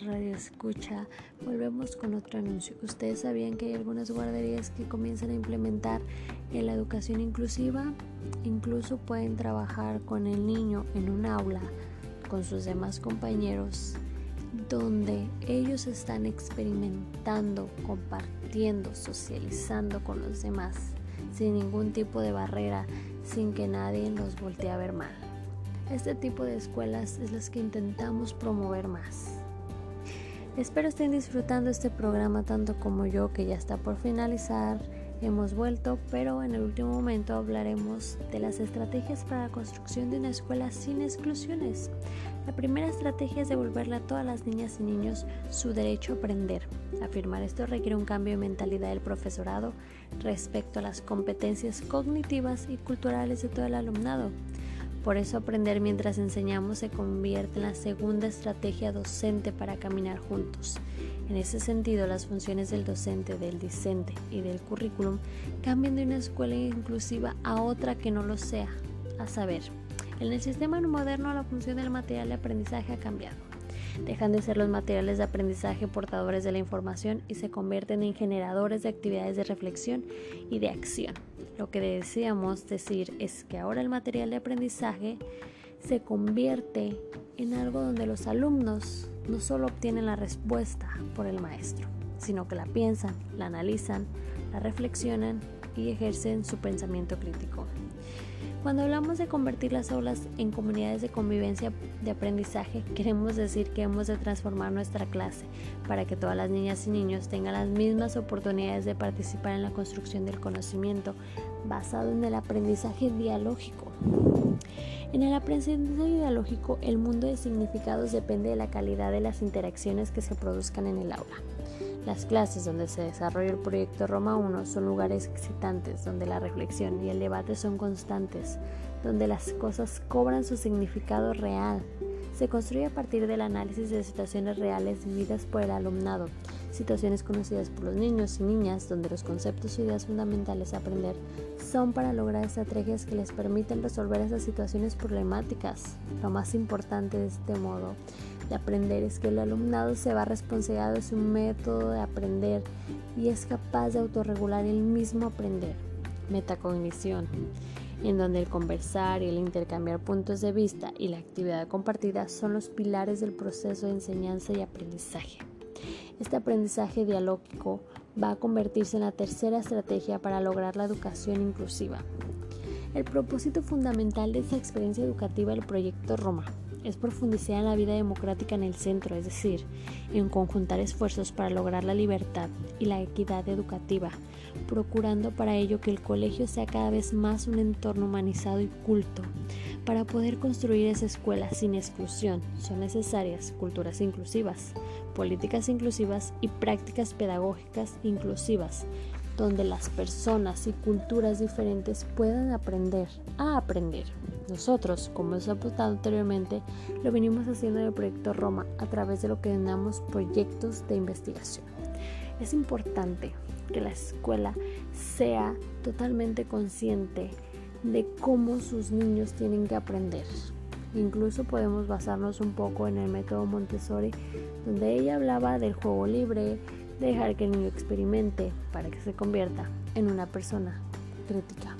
radio escucha, volvemos con otro anuncio. Ustedes sabían que hay algunas guarderías que comienzan a implementar la educación inclusiva, incluso pueden trabajar con el niño en un aula con sus demás compañeros donde ellos están experimentando, compartiendo, socializando con los demás, sin ningún tipo de barrera, sin que nadie los voltee a ver mal. Este tipo de escuelas es las que intentamos promover más. Espero estén disfrutando este programa tanto como yo que ya está por finalizar hemos vuelto, pero en el último momento hablaremos de las estrategias para la construcción de una escuela sin exclusiones. La primera estrategia es devolverle a todas las niñas y niños su derecho a aprender. Afirmar esto requiere un cambio de mentalidad del profesorado respecto a las competencias cognitivas y culturales de todo el alumnado. Por eso aprender mientras enseñamos se convierte en la segunda estrategia docente para caminar juntos. En ese sentido, las funciones del docente, del discente y del currículum cambian de una escuela inclusiva a otra que no lo sea, a saber, en el sistema moderno la función del material de aprendizaje ha cambiado. Dejan de ser los materiales de aprendizaje portadores de la información y se convierten en generadores de actividades de reflexión y de acción. Lo que deseamos decir es que ahora el material de aprendizaje se convierte en algo donde los alumnos no solo obtienen la respuesta por el maestro, sino que la piensan, la analizan, la reflexionan y ejercen su pensamiento crítico. Cuando hablamos de convertir las aulas en comunidades de convivencia de aprendizaje, queremos decir que hemos de transformar nuestra clase para que todas las niñas y niños tengan las mismas oportunidades de participar en la construcción del conocimiento basado en el aprendizaje dialógico. En el aprendizaje dialógico, el mundo de significados depende de la calidad de las interacciones que se produzcan en el aula. Las clases donde se desarrolla el proyecto Roma 1 son lugares excitantes, donde la reflexión y el debate son constantes, donde las cosas cobran su significado real. Se construye a partir del análisis de situaciones reales vividas por el alumnado, situaciones conocidas por los niños y niñas, donde los conceptos y ideas fundamentales a aprender son para lograr estrategias que les permiten resolver esas situaciones problemáticas. Lo más importante de este modo de aprender es que el alumnado se va responsabilizar de su método de aprender y es capaz de autorregular el mismo aprender. Metacognición, en donde el conversar y el intercambiar puntos de vista y la actividad compartida son los pilares del proceso de enseñanza y aprendizaje. Este aprendizaje dialógico va a convertirse en la tercera estrategia para lograr la educación inclusiva. El propósito fundamental de esta experiencia educativa del proyecto Roma es profundizar en la vida democrática en el centro, es decir, en conjuntar esfuerzos para lograr la libertad y la equidad educativa, procurando para ello que el colegio sea cada vez más un entorno humanizado y culto. Para poder construir esa escuela sin exclusión son necesarias culturas inclusivas, políticas inclusivas y prácticas pedagógicas inclusivas, donde las personas y culturas diferentes puedan aprender a aprender. Nosotros, como he apuntado anteriormente, lo venimos haciendo en el proyecto Roma a través de lo que denominamos proyectos de investigación. Es importante que la escuela sea totalmente consciente de cómo sus niños tienen que aprender. Incluso podemos basarnos un poco en el método Montessori, donde ella hablaba del juego libre, dejar que el niño experimente para que se convierta en una persona crítica.